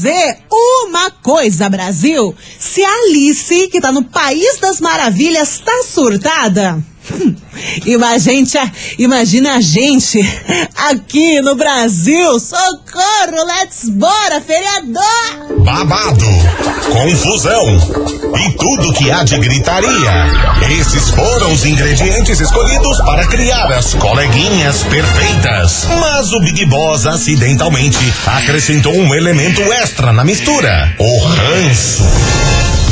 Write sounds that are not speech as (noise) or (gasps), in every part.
dizer uma coisa, Brasil. Se a Alice, que tá no País das Maravilhas, tá surtada. Imagina, imagina a gente aqui no Brasil. Socorro, let's bora, feriador! Babado, confusão e tudo que há de gritaria. Esses foram os ingredientes escolhidos para criar as coleguinhas perfeitas. Mas o Big Boss acidentalmente acrescentou um elemento extra na mistura: o ranço.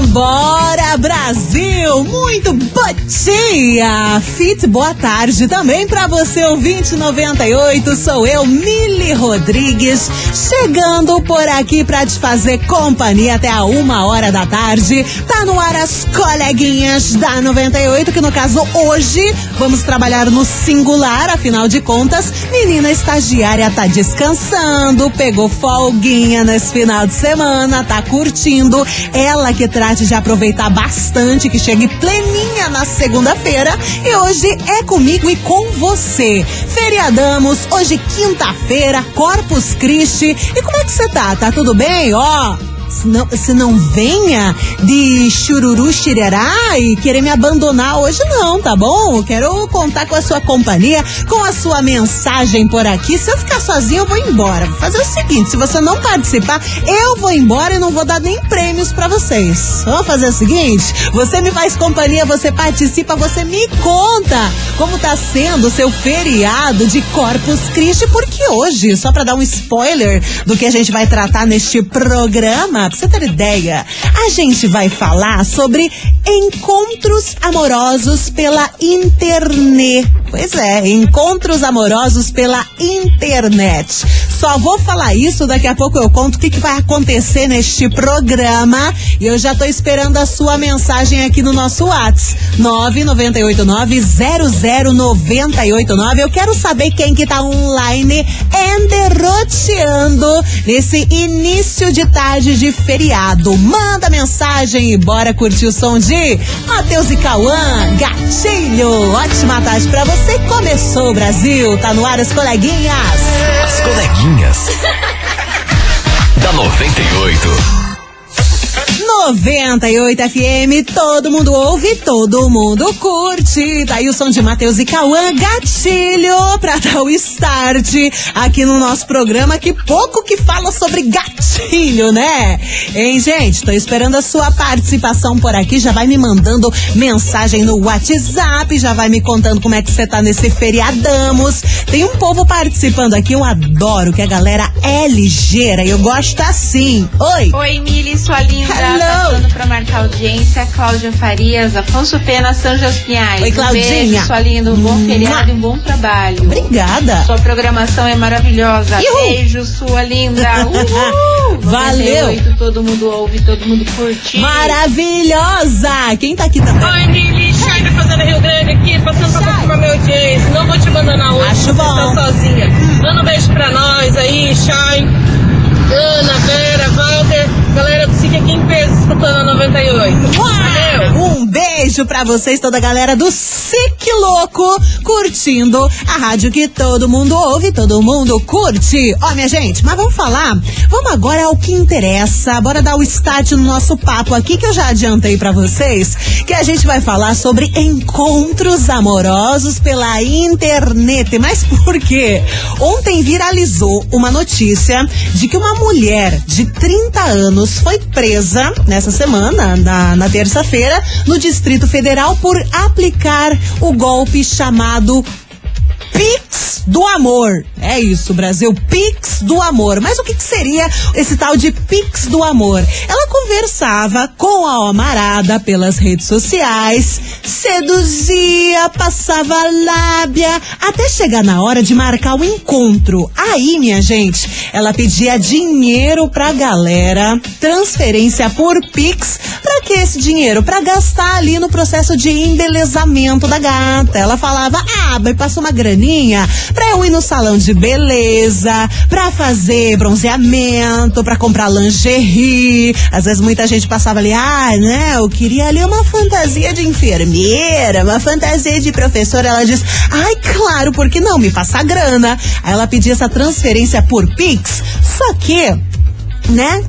Vambora, Brasil! Muito bom! Fit, boa tarde também pra você, ouvinte 98. Sou eu, Mili Rodrigues, chegando por aqui pra te fazer companhia até a uma hora da tarde. Tá no ar as coleguinhas da 98, que no caso hoje vamos trabalhar no singular, afinal de contas, menina estagiária tá descansando, pegou folguinha nesse final de semana, tá curtindo. Ela que trate de aproveitar bastante, que chegue pleninha na segunda-feira. E hoje é comigo e com você. Feriadamos, hoje quinta-feira, Corpus Christi. E como é que você tá? Tá tudo bem? Ó. Se não, se não venha de chururu xirerá e querer me abandonar hoje não, tá bom? Quero contar com a sua companhia, com a sua mensagem por aqui. Se eu ficar sozinha, eu vou embora. Vou fazer o seguinte, se você não participar, eu vou embora e não vou dar nem prêmios para vocês. Vamos fazer o seguinte? Você me faz companhia, você participa, você me conta como tá sendo o seu feriado de Corpus Christi, porque hoje, só para dar um spoiler do que a gente vai tratar neste programa, pra você ter ideia, a gente vai falar sobre encontros amorosos pela internet. Pois é, encontros amorosos pela internet. Só vou falar isso, daqui a pouco eu conto o que, que vai acontecer neste programa. E eu já tô esperando a sua mensagem aqui no nosso WhatsApp. 998900989. Eu quero saber quem que tá online enderroteando nesse início de tarde de feriado. Manda mensagem e bora curtir o som de Matheus e Cauã, Gatilho. Ótima tarde pra você. Começou o Brasil, tá no ar as coleguinhas. As coleguinhas. (laughs) da 98. 98 FM, todo mundo ouve, todo mundo curte. Daí o som de Matheus e Cauã, gatilho, pra (laughs) dar o start aqui no nosso programa, que pouco que fala sobre gatilho, né? Hein, gente? Tô esperando a sua participação por aqui, já vai me mandando mensagem no WhatsApp, já vai me contando como é que você tá nesse feriadamos. Tem um povo participando aqui, eu adoro, que a galera é ligeira e eu gosto assim. Oi! Oi, Mili, sua linda. Hello. Tá falando pra marcar audiência, Cláudia Farias, Afonso Pena, São Jospinhais. Oi, Claudinha. Um beijo, sua linda, um bom Mua. feriado e um bom trabalho. Obrigada. Sua programação é maravilhosa. Ihu. Beijo, sua linda. (laughs) Uhul. Valeu. 98, todo mundo ouve, todo mundo curte. Maravilhosa! Quem tá aqui também? Oi, Mili, Chay da Fazenda Rio Grande aqui, passando pra confirmar meu audiência. Não vou te abandonar hoje, Acho você bom. tá sozinha. Manda um beijo pra nós aí, Chay, Ana, Vera, Walter, galera do SIC aqui em peso, escutando a 98. Valeu! Um beijo pra vocês, toda a galera do SIC Louco, curtindo a rádio que todo mundo ouve, todo mundo curte. Ó, minha gente, mas vamos falar? Vamos agora ao que interessa. Bora dar o start no nosso papo aqui, que eu já adiantei pra vocês, que a gente vai falar sobre encontros amorosos pela internet. Mas por quê? Ontem viralizou uma notícia de que uma mulher de 30 anos foi presa nessa semana, na, na terça-feira, no Distrito Federal por aplicar o golpe chamado Pix do amor. É isso, Brasil. Pix do amor. Mas o que, que seria esse tal de Pix do amor? Ela conversava com a amarada pelas redes sociais, seduzia, passava lábia, até chegar na hora de marcar o encontro. Aí, minha gente, ela pedia dinheiro pra galera, transferência por Pix. Pra que esse dinheiro? Pra gastar ali no processo de embelezamento da gata. Ela falava, ah, mas passa uma graninha pra eu ir no salão de beleza, pra fazer bronzeamento, pra comprar lingerie. Às vezes muita gente passava ali, ah, né, eu queria ali uma fantasia de enfermeira, uma fantasia de professora. Ela diz, ai, claro, por que não? Me passa a grana. Aí ela pedia essa transferência por Pix, só que, né,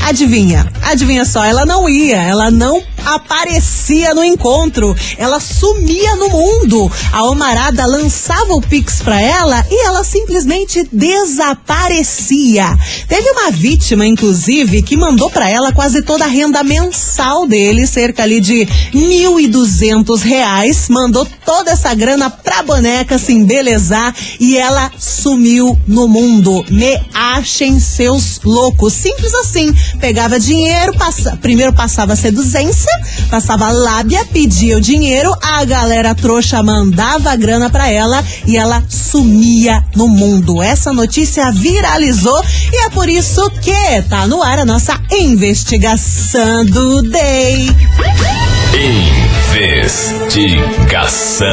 Adivinha? Adivinha só, ela não ia, ela não aparecia no encontro, ela sumia no mundo. A Omarada lançava o Pix pra ela e ela simplesmente desaparecia. Teve uma vítima, inclusive, que mandou pra ela quase toda a renda mensal dele, cerca ali de mil e duzentos reais, mandou toda essa grana pra boneca se embelezar e ela sumiu no mundo. Me achem seus loucos. Simples assim pegava dinheiro, passa, primeiro passava seduzência, passava lábia, pedia o dinheiro, a galera trouxa mandava a grana pra ela e ela sumia no mundo. Essa notícia viralizou e é por isso que tá no ar a nossa investigação do Day. Investigação.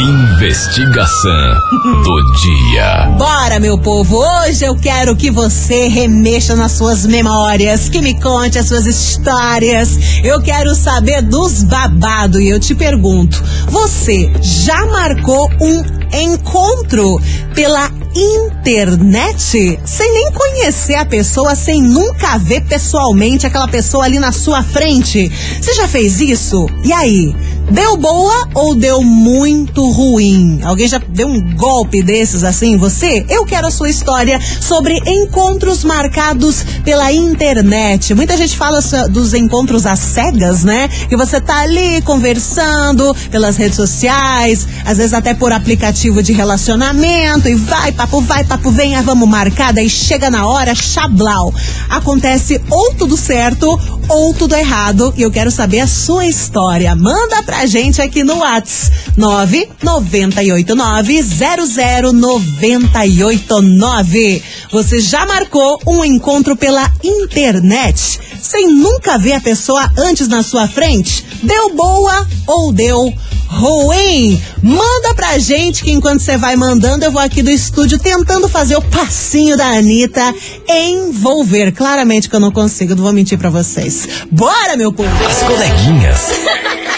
Investigação do dia. Bora, meu povo! Hoje eu quero que você remexa nas suas memórias, que me conte as suas histórias. Eu quero saber dos babados e eu te pergunto: você já marcou um encontro pela internet sem nem conhecer a pessoa, sem nunca ver pessoalmente aquela pessoa ali na sua frente? Você já fez isso? E aí? Deu boa ou deu muito ruim? Alguém já deu um golpe desses assim você? Eu quero a sua história sobre encontros marcados pela internet. Muita gente fala dos encontros às cegas, né? Que você tá ali conversando pelas redes sociais, às vezes até por aplicativo de relacionamento e vai, papo vai, papo vem, ah, vamos marcar, daí chega na hora, chablau. Acontece ou tudo certo ou tudo errado e eu quero saber a sua história. Manda pra gente aqui no Whats 998900989. Você já marcou um encontro pela internet sem nunca ver a pessoa antes na sua frente? Deu boa ou deu ruim? Manda pra gente que enquanto você vai mandando, eu vou aqui do estúdio tentando fazer o passinho da Anitta envolver. Claramente que eu não consigo, não vou mentir pra vocês. Bora, meu povo! As coleguinhas.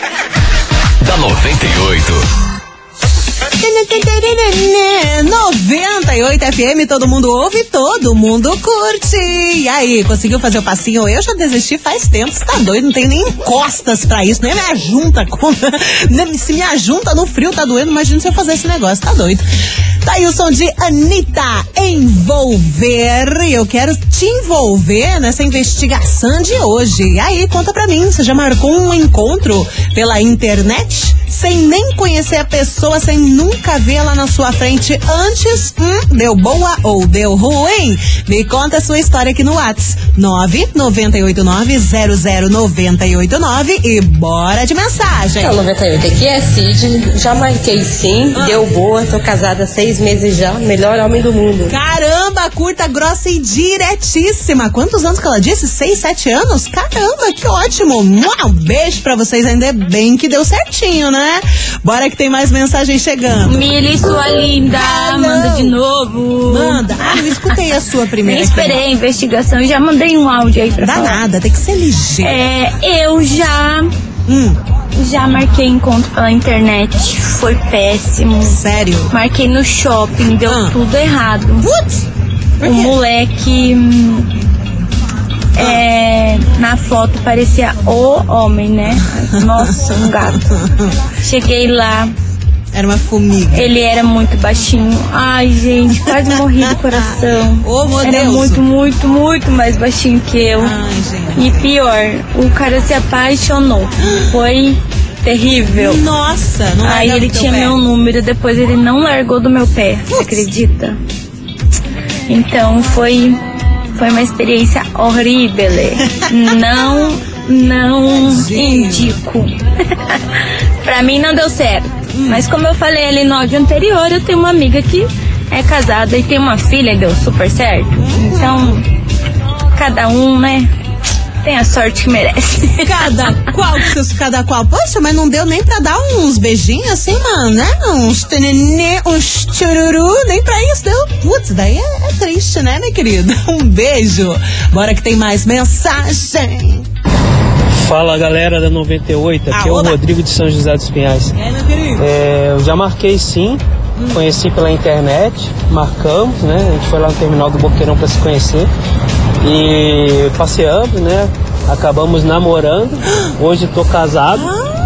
(laughs) da 98. 98 FM, todo mundo ouve, todo mundo curte. E aí, conseguiu fazer o passinho? Eu já desisti faz tempo, você tá doido? Não tem nem costas pra isso, nem me ajunta. (laughs) se me ajunta no frio, tá doendo, imagina se eu fazer esse negócio, tá doido. Tá aí o som de Anitta envolver. Eu quero te envolver nessa investigação de hoje. E aí, conta pra mim, você já marcou um encontro pela internet? Sem nem conhecer a pessoa, sem nunca vê-la na sua frente antes? Hum, deu boa ou deu ruim? Me conta a sua história aqui no Whats. 998900989 e bora de mensagem. É, 98, aqui é Cid, já marquei sim, Ah. deu boa, tô casada há seis meses já, melhor homem do mundo. Caramba, curta, grossa e diretíssima. Quantos anos que ela disse? Seis, sete anos? Caramba, que ótimo. Um beijo pra vocês, ainda bem que deu certinho, né? Bora que tem mais mensagem chegando. Mili, sua linda, Ah, manda de novo. Manda. Ah, eu escutei a sua Nem primeira. aqui. esperei a investigação e já mandei um áudio aí pra Dá falar. nada, tem que ser ligeiro. É, eu já, Hum, já marquei encontro pela internet, foi péssimo. sério. Marquei no shopping, deu Ah. tudo errado. Putz, O moleque hum, é, na foto parecia o homem, né? Nossa, um gato. Cheguei lá, Era uma formiga. ele era muito baixinho. Ai, gente, quase morri do coração. (laughs) Ô, meu Era Deus. muito, muito, muito mais baixinho que eu. Ai, gente. E pior, o cara se apaixonou. Foi terrível. Nossa, não Aí ele tinha pé. meu número, depois ele não largou do meu pé. Você acredita? Então foi foi uma experiência horrível. Não, não indico. (laughs) pra mim não deu certo. Hum. Mas como eu falei ali no áudio anterior, eu tenho uma amiga que é casada e tem uma filha e deu super certo. Uhum. Então, cada um, né? Tem a sorte que merece. (laughs) Cada qual seus cada qual. Poxa, mas não deu nem pra dar uns beijinhos assim, mano, né? Uns tenenê, uns chururu, nem pra isso deu. Putz, daí é, é triste, né, minha querida? (laughs) Um beijo. Bora que tem mais mensagem. Fala galera da 98, aqui é o. Rodrigo de São José dos Pinhais. É, meu querido. É, eu já marquei sim, conheci pela internet, marcamos, né? A gente foi lá no terminal do Boqueirão para se conhecer e passeamos, né? Acabamos namorando. (gasps) Hoje tô casado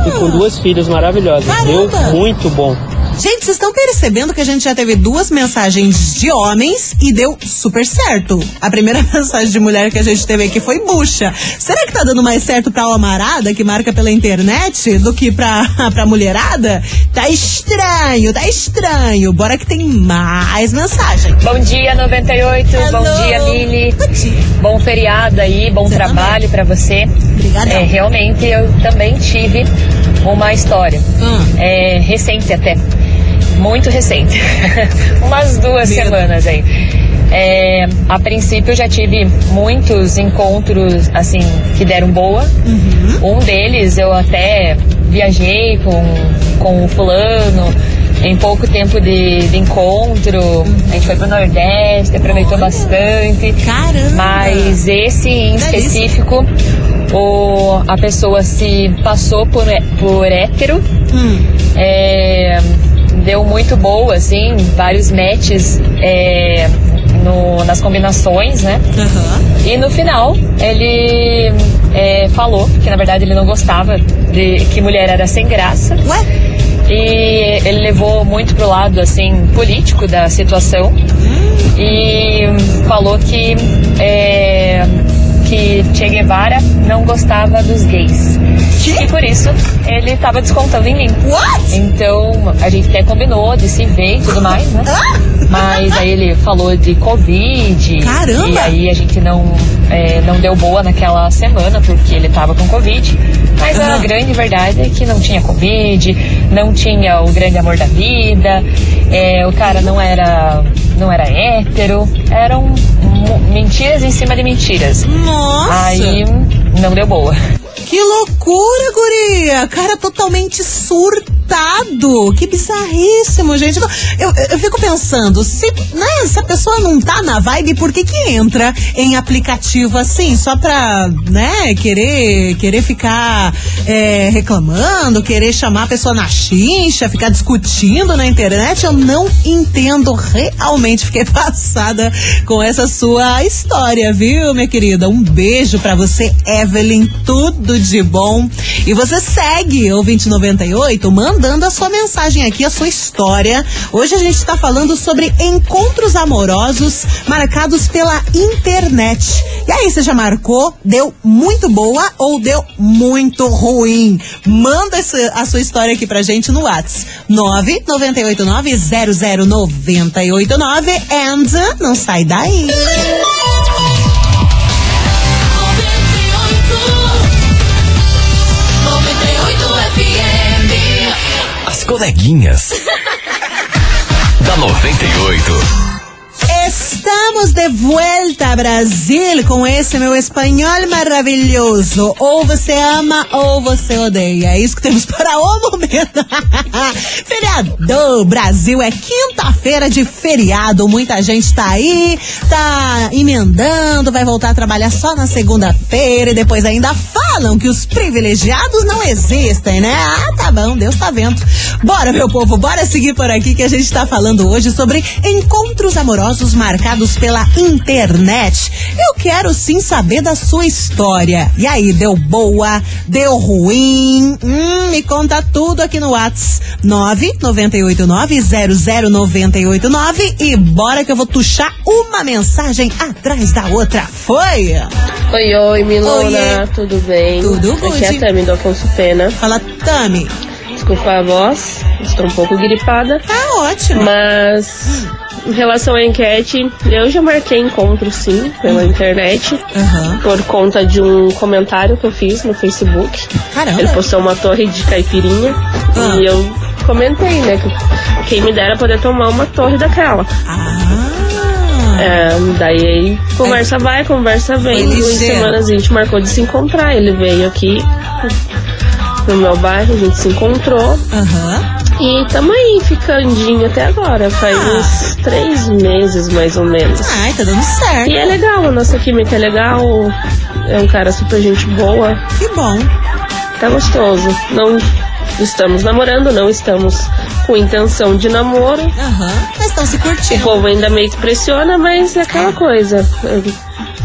e com duas filhas maravilhosas. Deu Caramba. muito bom. Gente, vocês estão percebendo que a gente já teve duas mensagens de homens e deu super certo. A primeira (laughs) mensagem de mulher que a gente teve aqui foi bucha. Será que tá dando mais certo pra homarada que marca pela internet do que pra, (laughs) pra mulherada? Tá estranho, tá estranho. Bora que tem mais mensagem. Bom dia, 98. Hello. Bom dia, Mili. Bom dia. Bom feriado aí, bom Você trabalho pra você. Obrigada. É, realmente eu também tive uma história. Hum. É, recente até. Muito recente. (laughs) Umas duas Meu. semanas aí. É, a princípio eu já tive muitos encontros assim que deram boa. Uhum. Um deles eu até viajei com, com o fulano em pouco tempo de, de encontro. A gente foi pro Nordeste, aproveitou Olha. bastante. Caramba. Mas esse em específico, o, a pessoa se passou por, hé- por hétero. Hum. É, deu muito boa, assim, vários matches é, no- nas combinações, né? Aham. E no final, ele é, falou que na verdade ele não gostava de que mulher era sem graça. Ué? E ele levou muito pro lado, assim, político da situação. E falou que, é, que Che Guevara não gostava dos gays. Que? E por isso ele estava descontando em mim. What? Então a gente até combinou de se ver e tudo mais, né? Ah! Mas aí ele falou de Covid. Caramba! E aí a gente não, é, não deu boa naquela semana porque ele tava com Covid. Mas a grande verdade é que não tinha Covid, não tinha o grande amor da vida, é, o cara não era, não era hétero, eram mentiras em cima de mentiras. Nossa. Aí não deu boa. Que loucura, guria! Cara totalmente surtado. Que bizarríssimo, gente. Eu, eu, fico pensando, se, né, se a pessoa não tá na vibe, por que que entra em aplicativo assim? Só pra, né, querer, querer ficar é, reclamando, querer chamar a pessoa na chincha, ficar discutindo na internet? Eu não entendo realmente. Fiquei (laughs) passada com essa sua história, viu, minha querida? Um beijo pra você, Evelyn. Tudo de bom. E você segue o 2098 mandando a sua mensagem aqui, a sua história. Hoje a gente tá falando sobre encontros amorosos marcados pela internet. E aí, você já marcou? Deu muito boa ou deu muito ruim? Manda essa- a sua história aqui pra gente no WhatsApp. 998900989 and não sai daí. Coleguinhas. (laughs) da 98. Estamos de volta, Brasil, com esse meu espanhol maravilhoso. Ou você ama ou você odeia. É isso que temos para o momento. (laughs) feriado, Brasil, é quinta-feira de feriado. Muita gente tá aí, tá emendando, vai voltar a trabalhar só na segunda-feira e depois ainda falam que os privilegiados não existem, né? Ah, tá bom, Deus tá vendo. Bora, meu povo, bora seguir por aqui que a gente tá falando hoje sobre encontros amorosos marcados pela internet. Eu quero sim saber da sua história. E aí, deu boa? Deu ruim? Hum, me conta tudo aqui no Whats 998900989 e bora que eu vou tuchar uma mensagem atrás da outra. Foi? Oi, oi, Milona, Oiê. tudo bem? Tudo Aqui good. é a Tami do Afonso Pena. Fala, Tami. Desculpa a voz, estou um pouco gripada. Tá ótimo. Mas, em relação à enquete, eu já marquei encontro sim, pela internet. Aham. Por conta de um comentário que eu fiz no Facebook. Caramba. Ele postou uma torre de caipirinha. Ah. E eu comentei, né? Que quem me dera poder tomar uma torre daquela. Ah. É, daí conversa vai, conversa vem. Duas semanas a gente marcou de se encontrar. Ele veio aqui no meu bairro, a gente se encontrou. Aham. E tamo aí, ficandinho até agora. Faz Ah. uns três meses, mais ou menos. Ai, tá dando certo. E é legal, a nossa química é legal. É um cara super gente boa. Que bom. Tá gostoso. Não estamos namorando, não estamos com intenção de namoro. Aham. Mas estão se O curtindo. povo ainda meio que pressiona, mas é aquela coisa.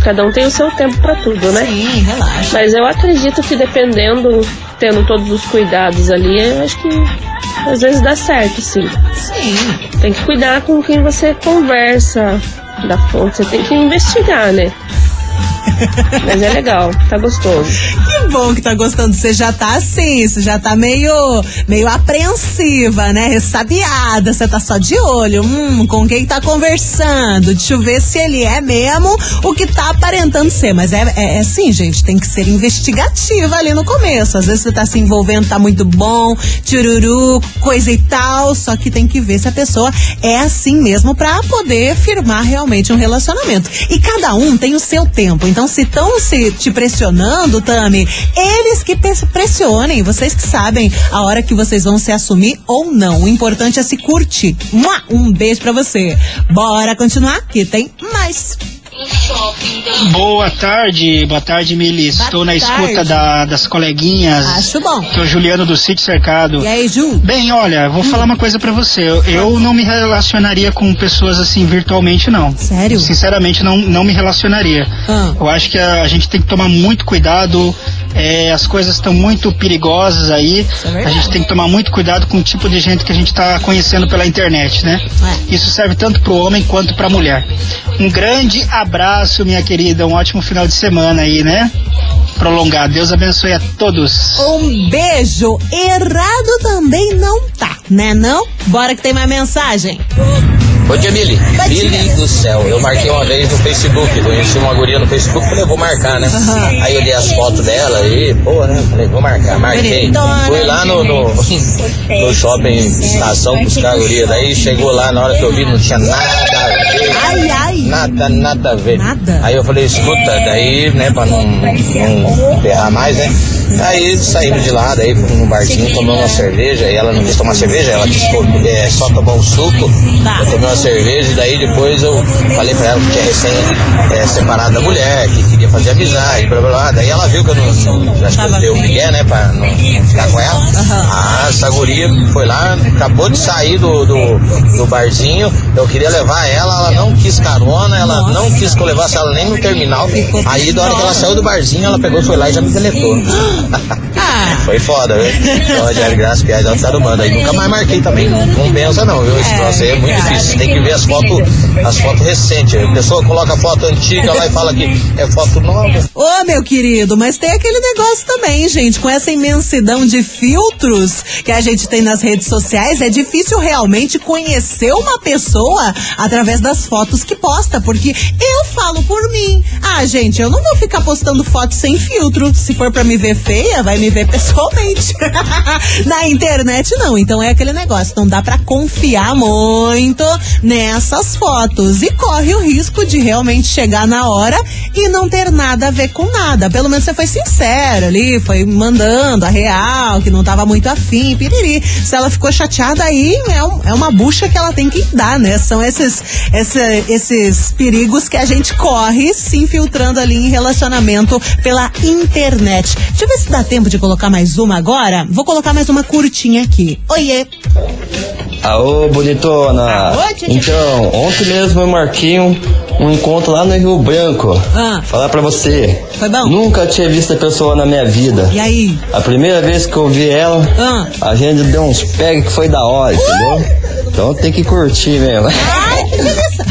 Cada um tem o seu tempo pra tudo, né? Sim, relaxa. Mas eu acredito que dependendo, tendo todos os cuidados ali, eu acho que às vezes dá certo, sim. Sim. Tem que cuidar com quem você conversa da fonte. Você tem que investigar, né? (laughs) Mas é legal, tá gostoso. Que bom que tá gostando. Você já tá assim, você já tá meio, meio apreensiva, né? Ressabiada. Você tá só de olho. Hum, com quem tá conversando? Deixa eu ver se ele é mesmo o que tá aparentando ser. Mas é, é, é assim, gente, tem que ser investigativa ali no começo. Às vezes você tá se envolvendo, tá muito bom, tchururu, coisa e tal. Só que tem que ver se a pessoa é assim mesmo pra poder firmar realmente um relacionamento. E cada um tem o seu tempo. Então, se estão se te pressionando, Tami, eles que pressionem, vocês que sabem a hora que vocês vão se assumir ou não. O importante é se curtir. Um beijo pra você. Bora continuar que tem mais. Boa tarde, boa tarde, Mili. Boa Estou na tarde. escuta da- das coleguinhas. Acho bom. Que é o Juliano do Sítio Cercado. E aí, Ju? Bem, olha, vou falar uma coisa pra você. Eu, eu não me relacionaria com pessoas assim virtualmente, não. Sério? Sinceramente, não, não me relacionaria. Ah. Eu acho que a, a gente tem que tomar muito cuidado. É, as coisas estão muito perigosas aí. é a gente tem que tomar muito cuidado com o tipo de gente que a gente está conhecendo pela internet, né? É. Isso serve tanto para o homem quanto para a mulher. Um grande abraço, minha querida. Um ótimo final de semana aí, né? Prolongado. Deus abençoe a todos. Um beijo. Errado também não tá, né não? Bora que tem mais mensagem. Bom dia, Mili. Mili do céu. Eu marquei uma vez no Facebook. Conheci uma guria no Facebook. Falei, vou marcar, né? Aham. Aí eu olhei as fotos dela e, pô, né? Falei, vou marcar. Marquei. Fui lá no, no, (laughs) no shopping estação buscar a guria. Daí chegou lá, na hora que eu vi, não tinha nada a ver. Ai, ai. Nada, nada a ver. Nada? Aí eu falei, escuta, daí, né, pra não, não ferrar mais, né? Aí saímos de lá, daí fomos no barzinho, tomamos uma cerveja, e ela não quis tomar cerveja, ela quis é, só tomar um suco. Tá. Eu tomei uma cerveja e daí depois eu falei pra ela que tinha recém é, separado da mulher, que queria fazer amizade, blá blá blá. Daí ela viu que eu não. não acho que eu dei o Miguel, né, pra não ficar com ela. Essa guria foi lá, acabou de sair do, do, do barzinho, eu queria levar ela, ela não quis carona, ela Nossa. não quis que eu levasse ela nem no terminal. Aí da hora que ela saiu do barzinho, ela pegou, foi lá e já me deletou. (gasps) (laughs) Foi foda, viu? Então, Rogério Graça, piada ela tá arrumando. Aí nunca mais marquei também, não, pensa não, viu? Esse troço aí é muito difícil. Tem que ver as fotos, as fotos recentes. A pessoa coloca foto antiga lá e fala que é foto nova. Ô, meu querido, mas tem aquele negócio também, gente, com essa imensidão de filtros que a gente tem nas redes sociais, é difícil realmente conhecer uma pessoa através das fotos que posta, porque eu falo por mim. Ah, gente, eu não vou ficar postando fotos sem filtro. Se for pra me ver feia, vai me ver pessoalmente. (laughs) Na internet não, então é aquele negócio, não dá pra confiar muito nessas fotos e corre o risco de realmente chegar na hora e não ter nada a ver com nada. Pelo menos você foi sincero ali, foi mandando a real, que não tava muito afim, piriri. Se ela ficou chateada aí, é, um- é uma bucha que ela tem que dar, né? São esses, esse- esses perigos que a gente corre se infiltrando ali em relacionamento pela internet. Deixa eu ver se dá tempo de colocar mais uma agora. Vou colocar mais uma curtinha aqui. Oiê! Aô, bonitona! Aô, tia, tia. Então, ontem mesmo eu marquei um, um encontro lá no Rio Branco. Ah. Falar pra você. Foi bom? Nunca tinha visto a pessoa na minha vida. E aí? A primeira vez que eu vi ela, Ah. a gente deu uns pegs que foi da hora, entendeu? Então tem que curtir mesmo. Ai, que delícia!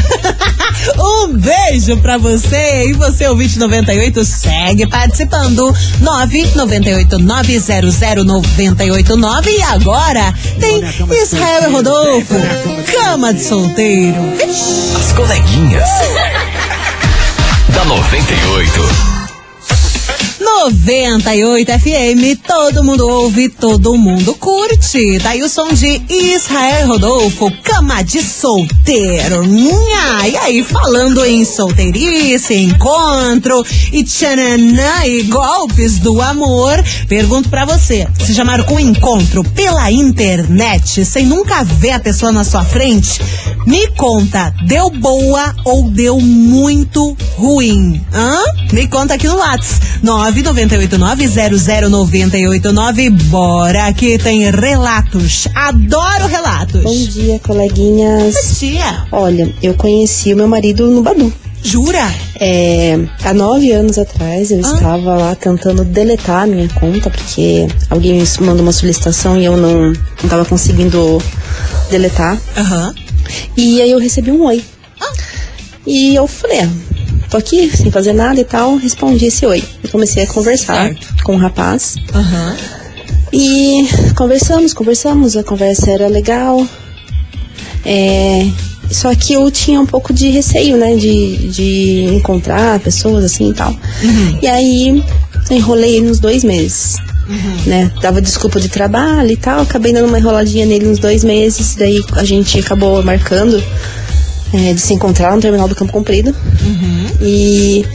(laughs) Um beijo pra você e você, o 2098, segue participando. 998900989 e agora tem Israel e Rodolfo, cama de solteiro. As coleguinhas. (laughs) da 98. 98 FM, todo mundo ouve, todo mundo curte. Tá aí o som de Israel Rodolfo, cama de solteiro. Nha. E aí, falando em solteirice, encontro e tchananã e golpes do amor, pergunto pra você, já marcou um encontro pela internet, sem nunca ver a pessoa na sua frente? Me conta, deu boa ou deu muito ruim? Hã? Me conta aqui no WhatsApp, 998900989. Bora, que tem relatos. Adoro relatos. Bom dia, coleguinhas. Bom dia. Olha, eu conheci o meu marido no Badu. Jura? É, há nove anos atrás eu Ah. estava lá tentando deletar a minha conta, porque alguém me mandou uma solicitação e eu não, não tava conseguindo deletar. Aham. E aí eu recebi um oi. E eu falei, ah, tô aqui sem fazer nada e tal, respondi esse oi. E comecei a conversar com o rapaz. Aham. E conversamos, conversamos, a conversa era legal. É, só que eu tinha um pouco de receio, né? De, de encontrar pessoas assim e tal. E aí enrolei ele uns dois meses. Né? Dava desculpa de trabalho e tal. Acabei dando uma enroladinha nele uns dois meses. Daí a gente acabou marcando é, de se encontrar no terminal do Campo Comprido. E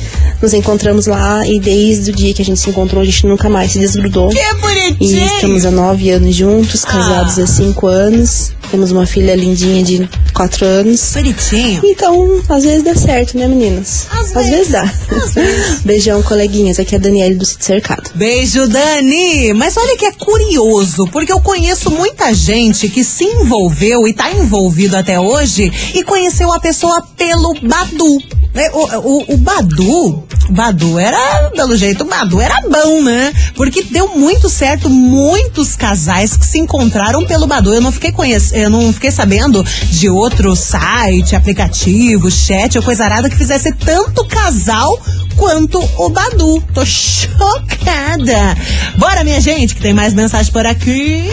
nos encontramos lá e desde o dia que a gente se encontrou, a gente nunca mais se desgrudou. Que bonitinho! E estamos há nove anos juntos, casados há cinco anos. Temos uma filha lindinha de quatro anos. Bonitinho. Então, às vezes dá certo, né, meninas? Às, vezes. dá. (laughs) Beijão, coleguinhas. Aqui é a Daniele do Sítio Cercado. Beijo, Dani! Mas olha que é curioso, porque eu conheço muita gente que se envolveu e tá envolvido até hoje e conheceu a pessoa pelo Badu. É, O, o, o Badu, o Badu era, pelo jeito, o Badu era bom, né? Porque deu muito certo, muitos casais que se encontraram pelo Badu. Eu não fiquei conhecendo, eu não fiquei sabendo de outro site, aplicativo, chat ou coisa arada que fizesse tanto casal quanto o Badu. Tô chocada. Bora, minha gente, que tem mais mensagem por aqui.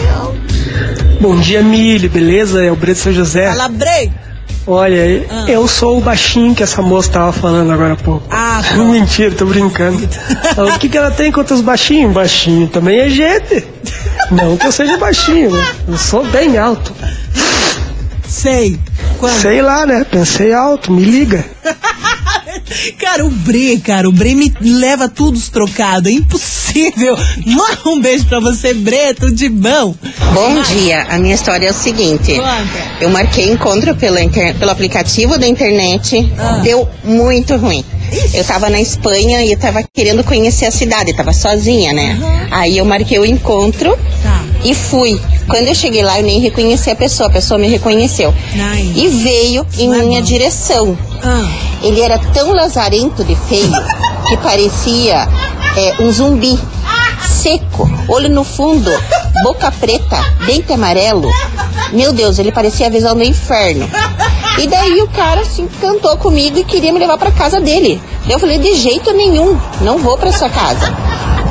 Bom dia, Mili, beleza? É o Brito São José. Fala, Brei. Olha, Ah. eu sou o baixinho que essa moça tava falando agora há pouco. Ah, (laughs) Mentira, tô brincando. (laughs) o que, que ela tem contra os baixinhos? Baixinho também é gente. Não que eu seja baixinho, né? Eu sou bem alto. Sei. Sei lá, né? Pensei alto, me liga. (laughs) Cara, o Bre, cara, o Bre me leva tudo trocado. É impossível. Manda um beijo pra você, Bre, tudo de bom. Bom dia, a minha história é o seguinte. Eu marquei encontro pela inter- pelo aplicativo da internet, deu muito ruim. Eu tava na Espanha e eu tava querendo conhecer a cidade, tava sozinha, né? Aí eu marquei o encontro e fui. Quando eu cheguei lá, eu nem reconheci a pessoa, a pessoa me reconheceu. E veio em minha direção. Ele era tão lazarento de feio que parecia é, um zumbi. Seco, olho no fundo, boca preta, dente amarelo. Meu Deus, ele parecia a visão do inferno. E daí o cara se encantou comigo e queria me levar pra casa dele. Eu falei, de jeito nenhum, não vou pra sua casa.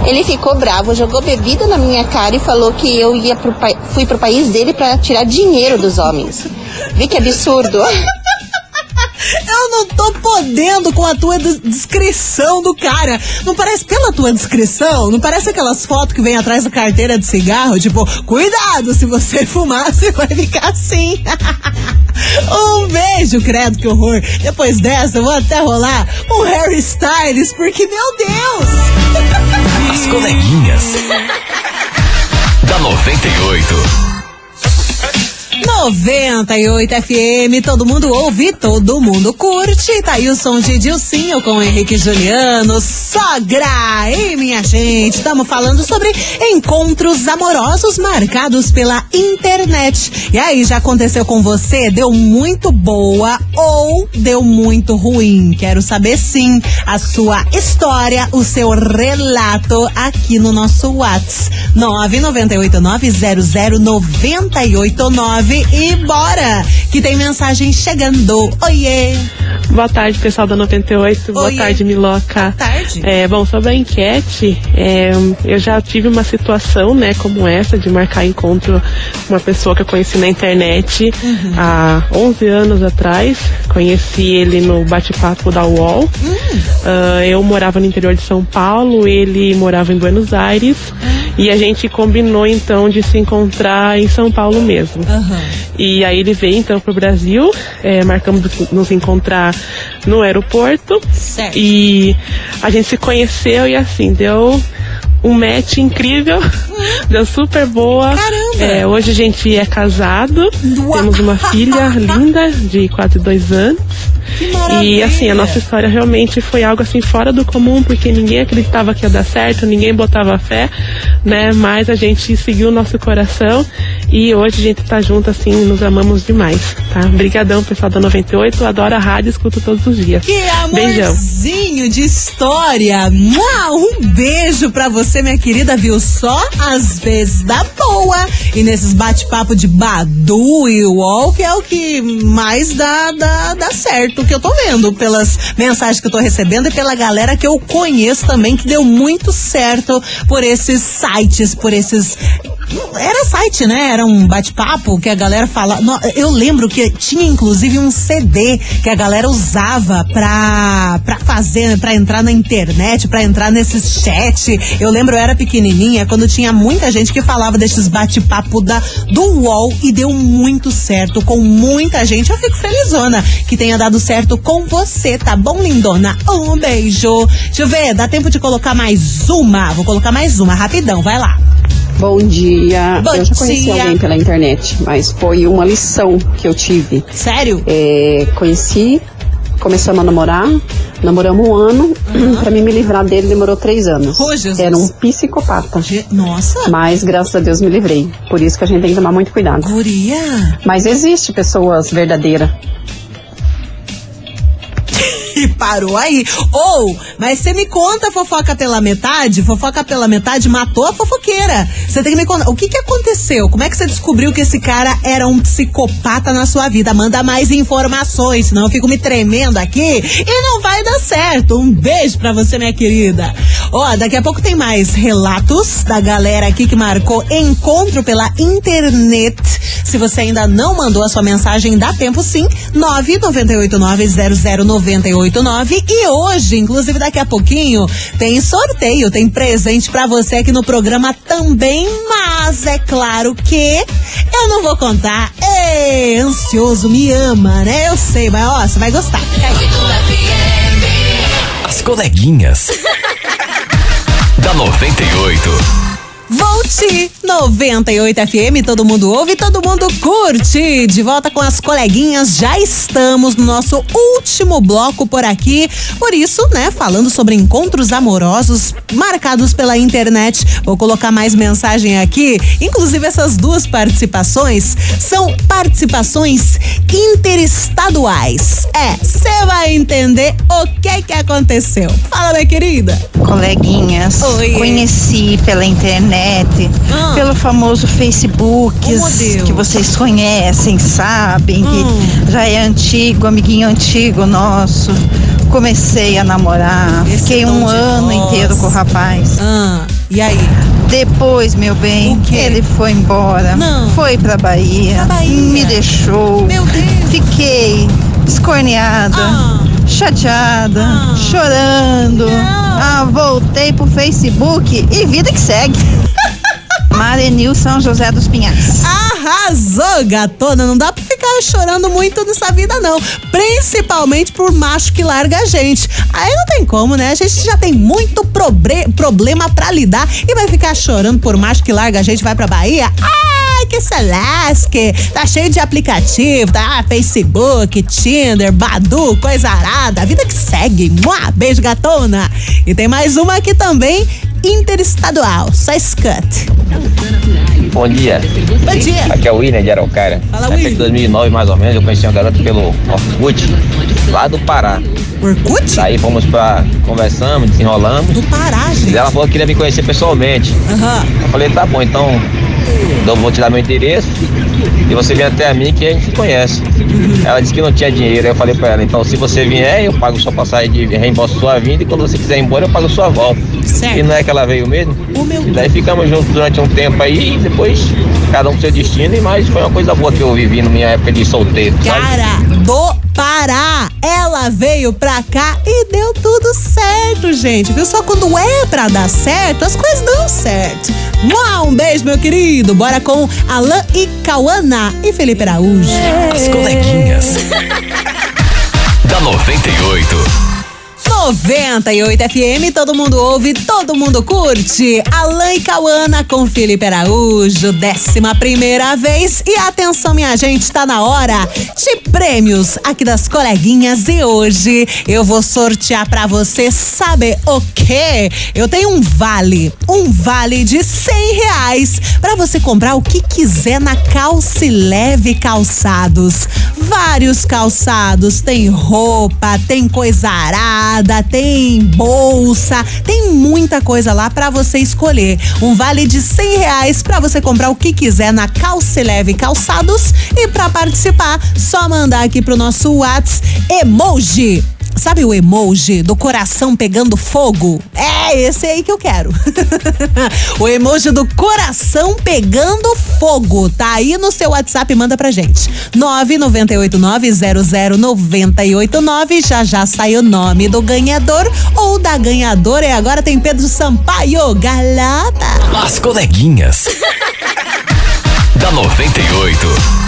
Ele ficou bravo, jogou bebida na minha cara e falou que eu ia pro fui pro país dele pra tirar dinheiro dos homens. Vi que absurdo. Eu não tô podendo com a tua des- descrição do cara. Não parece, pela tua descrição, não parece aquelas fotos que vem atrás da carteira de cigarro? Tipo, cuidado, se você (laughs) fumar, você vai ficar assim. (laughs) um beijo, credo, que horror. Depois dessa, eu vou até rolar um Harry Styles, porque, meu Deus! As coleguinhas. (laughs) da 98. 98 FM, todo mundo ouve, todo mundo curte. Tá aí o som de Dilcinho com Henrique Juliano, sogra! E minha gente, estamos falando sobre encontros amorosos marcados pela internet. E aí, já aconteceu com você? Deu muito boa ou deu muito ruim? Quero saber sim a sua história, o seu relato aqui no nosso WhatsApp. 998900989 e bora! Que tem mensagem chegando. Oiê! Boa tarde, pessoal da 98. Boa Oiê. tarde, Miloca. Boa tarde. É, bom, sobre a enquete, é, eu já tive uma situação, né, como essa, de marcar encontro com uma pessoa que eu conheci na internet Uhum. há 11 anos atrás. Conheci ele no bate-papo da UOL. Hum. Ah, eu morava no interior de São Paulo, ele morava em Buenos Aires. E a gente combinou então de se encontrar em São Paulo mesmo. E aí ele veio então pro Brasil, é, marcamos nos encontrar no aeroporto. E a gente se conheceu e assim, deu um match incrível, deu super boa. É, hoje a gente é casado, temos uma filha (laughs) linda de quase dois anos. E assim, a nossa história realmente foi algo assim fora do comum, porque ninguém acreditava que ia dar certo, ninguém botava fé, né? Mas a gente seguiu o nosso coração e hoje a gente tá junto assim, nos amamos demais, tá? Obrigadão, pessoal da 98, adoro a rádio, escuto todos os dias. Que Beijão. amorzinho de história. Um beijo pra você, minha querida, viu? Só às vezes da boa. E nesses bate-papo de Badu e que é o que mais dá, dá, dá certo, que eu tô vendo pelas mensagens que eu tô recebendo e pela galera que eu conheço também, que deu muito certo por esses sites, por esses era site, né? Era um bate-papo que a galera fala. Eu lembro que tinha inclusive um CD que a galera usava pra, pra fazer, pra entrar na internet, pra entrar nesses chat. Eu lembro, eu era pequenininha, quando tinha muita gente que falava desses bate-papo do UOL e deu muito certo com muita gente. Eu fico felizona que tenha dado certo com você, tá bom, lindona? Um beijo. Deixa eu ver, dá tempo de colocar mais uma? Vou colocar mais uma, rapidão, vai lá. Bom dia. Bom eu já conheci dia. alguém pela internet, mas foi uma lição que eu tive. Sério? É, conheci, começamos a namorar, namoramos um ano. Pra mim me livrar dele demorou três anos. Oh, Jesus. Era um psicopata. Nossa. Mas graças a Deus me livrei. Por isso que a gente tem que tomar muito cuidado. Guria. Mas existe pessoas verdadeiras. Parou aí. Ou, mas você me conta a fofoca pela metade, fofoca pela metade matou a fofoqueira. Você tem que me contar. O que que aconteceu? Como é que você descobriu que esse cara era um psicopata na sua vida? Manda mais informações, senão eu fico me tremendo aqui e não vai dar certo. Um beijo pra você, minha querida. Ó, daqui a pouco tem mais relatos da galera aqui que marcou encontro pela internet. Se você ainda não mandou a sua mensagem, dá tempo sim. 998900989. E hoje, inclusive daqui a pouquinho, tem sorteio, tem presente pra você aqui no programa também. Mas é claro que eu não vou contar. Ei, ansioso, me ama, né? Eu sei, mas ó, você vai gostar. As coleguinhas. (laughs) da 98. Volte 98 FM, todo mundo ouve, todo mundo curte. De volta com as coleguinhas, já estamos no nosso último bloco por aqui. Por isso, né, falando sobre encontros amorosos marcados pela internet. Vou colocar mais mensagem aqui. Inclusive, essas duas participações são participações interestaduais. É, você vai entender o que que aconteceu. Fala, minha querida. Coleguinhas, Oi. conheci pela internet, Ah. pelo famoso Facebook, Oh, que vocês conhecem, sabem, Hum. que já é antigo, amiguinho antigo nosso. Comecei a namorar, Esse fiquei um ano voz. inteiro com o rapaz. Ah, e aí? Depois, meu bem, ele foi embora. Não. Foi pra Bahia, Pra Bahia. Me deixou. Meu Deus. Fiquei escorneada, Ah. Chateada, chorando. Ah, voltei pro Facebook e vida que segue. (laughs) Marenil São José dos Pinhais. Arrasou, gatona. Não dá chorando muito nessa vida, não. Principalmente por macho que larga a gente. Aí não tem como, né? A gente já tem muito problema pra lidar e vai ficar chorando por macho que larga a gente, vai pra Bahia? Ai, que se lasque. Tá cheio de aplicativo, tá? Facebook, Tinder, Badu, coisa arada. A vida que segue. Mua, beijo, gatona. E tem mais uma aqui também, interestadual. Só escute. Bom dia. Bom dia. Aqui é o William de Araucária. Fala, Na época de 2009, mais ou menos, eu conheci uma garota pelo Orkut, lá do Pará. Orkut? Daí fomos pra. conversamos, desenrolamos. Do Pará, gente. E ela falou que queria me conhecer pessoalmente. Aham. Eu falei, tá bom, então Então vou te dar meu endereço e você vem até a mim que a gente se conhece. Ela disse que não tinha dinheiro, aí eu falei pra ela, então se você vier, eu pago sua passagem de reembolso sua vinda e quando você quiser ir embora, eu pago sua volta. Certo. E não é que ela veio mesmo? E daí ficamos juntos durante um tempo aí e depois cada um seu destino, e mais foi uma coisa boa que eu vivi na minha época de solteiro. Cara do Pará. Ela veio pra cá e deu tudo certo, gente. Viu? Só quando é pra dar certo, as coisas dão certo. Um beijo, meu querido. Bora com Alain e Cauana e Felipe Araújo. As coleguinhas. (laughs) da 98. 98 FM, todo mundo ouve, todo mundo curte. Alain Cauana com Felipe Araújo, décima primeira vez. E atenção, minha gente, tá na hora de prêmios aqui das coleguinhas. E hoje eu vou sortear pra você, sabe o quê? Eu tenho um vale, um vale de 100 reais pra você comprar o que quiser na Calce Leve Calçados. Vários calçados, tem roupa, tem coisa arada, tem bolsa, tem muita coisa lá pra você escolher. Um vale de 100 reais pra você comprar o que quiser na Calce Leve Calçados. E pra participar, só mandar aqui pro nosso WhatsApp emoji. Sabe o emoji do coração pegando fogo? É esse aí que eu quero. (laughs) o emoji do coração pegando fogo. Tá aí no seu WhatsApp, manda pra gente. 998900989. Já já sai o nome do ganhador ou da ganhadora. E agora tem Pedro Sampaio. Galata. As coleguinhas. (laughs) da 98.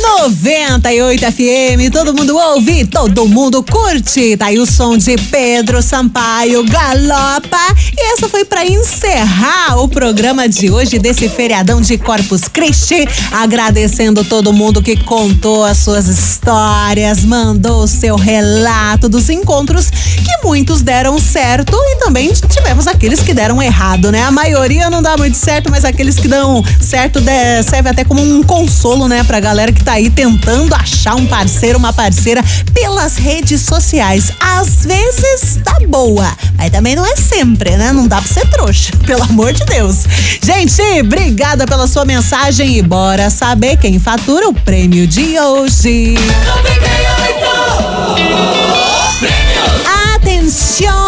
98 FM, todo mundo ouve, todo mundo curte. Tá aí o som de Pedro Sampaio Galopa. E essa foi para encerrar o programa de hoje desse feriadão de Corpus Christi. Agradecendo todo mundo que contou as suas histórias, mandou o seu relato dos encontros, que muitos deram certo e também tivemos aqueles que deram errado, né? A maioria não dá muito certo, mas aqueles que dão certo serve até como um consolo, né, pra galera que tá aí tentando achar um parceiro, uma parceira pelas redes sociais. Às vezes tá boa, mas também não é sempre, né? Não dá pra ser trouxa, (laughs) pelo amor de Deus. Gente, obrigada pela sua mensagem e bora saber quem fatura o prêmio de hoje. Atenção,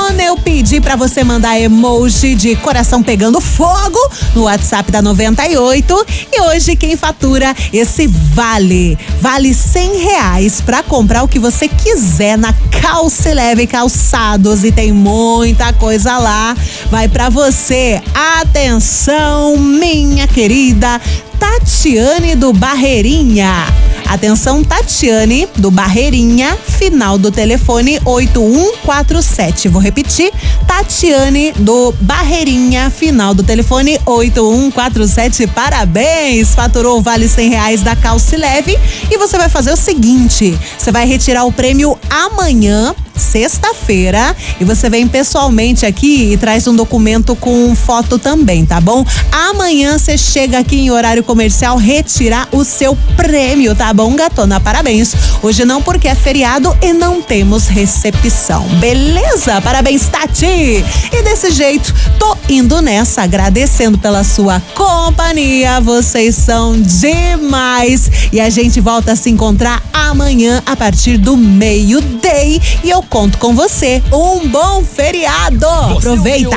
eu pedi pra você mandar emoji de coração pegando fogo no WhatsApp da 98 e hoje quem fatura esse vale, vale 100 reais pra comprar o que você quiser na Calce Leve Calçados e tem muita coisa lá, vai pra você. Atenção, minha querida Tatiane do Barreirinha. Atenção, Tatiane do Barreirinha, final do telefone 8147. Vou repetir, Tatiane do Barreirinha, final do telefone 8147. Parabéns! Faturou o Vale 100 reais da Calce Leve e você vai fazer o seguinte: você vai retirar o prêmio amanhã sexta-feira e você vem pessoalmente aqui e traz um documento com foto também, tá bom? Amanhã você chega aqui em horário comercial retirar o seu prêmio, tá bom, gatona? Parabéns. Hoje não porque é feriado e não temos recepção. Beleza? Parabéns, Tati. E desse jeito, tô indo nessa agradecendo pela sua companhia. Vocês são demais. E a gente volta a se encontrar amanhã a partir do meio-day e eu conto com você. Um bom feriado. Aproveita.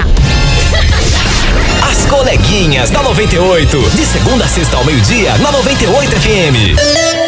As coleguinhas da 98. De segunda a sexta ao meio-dia, na 98 FM.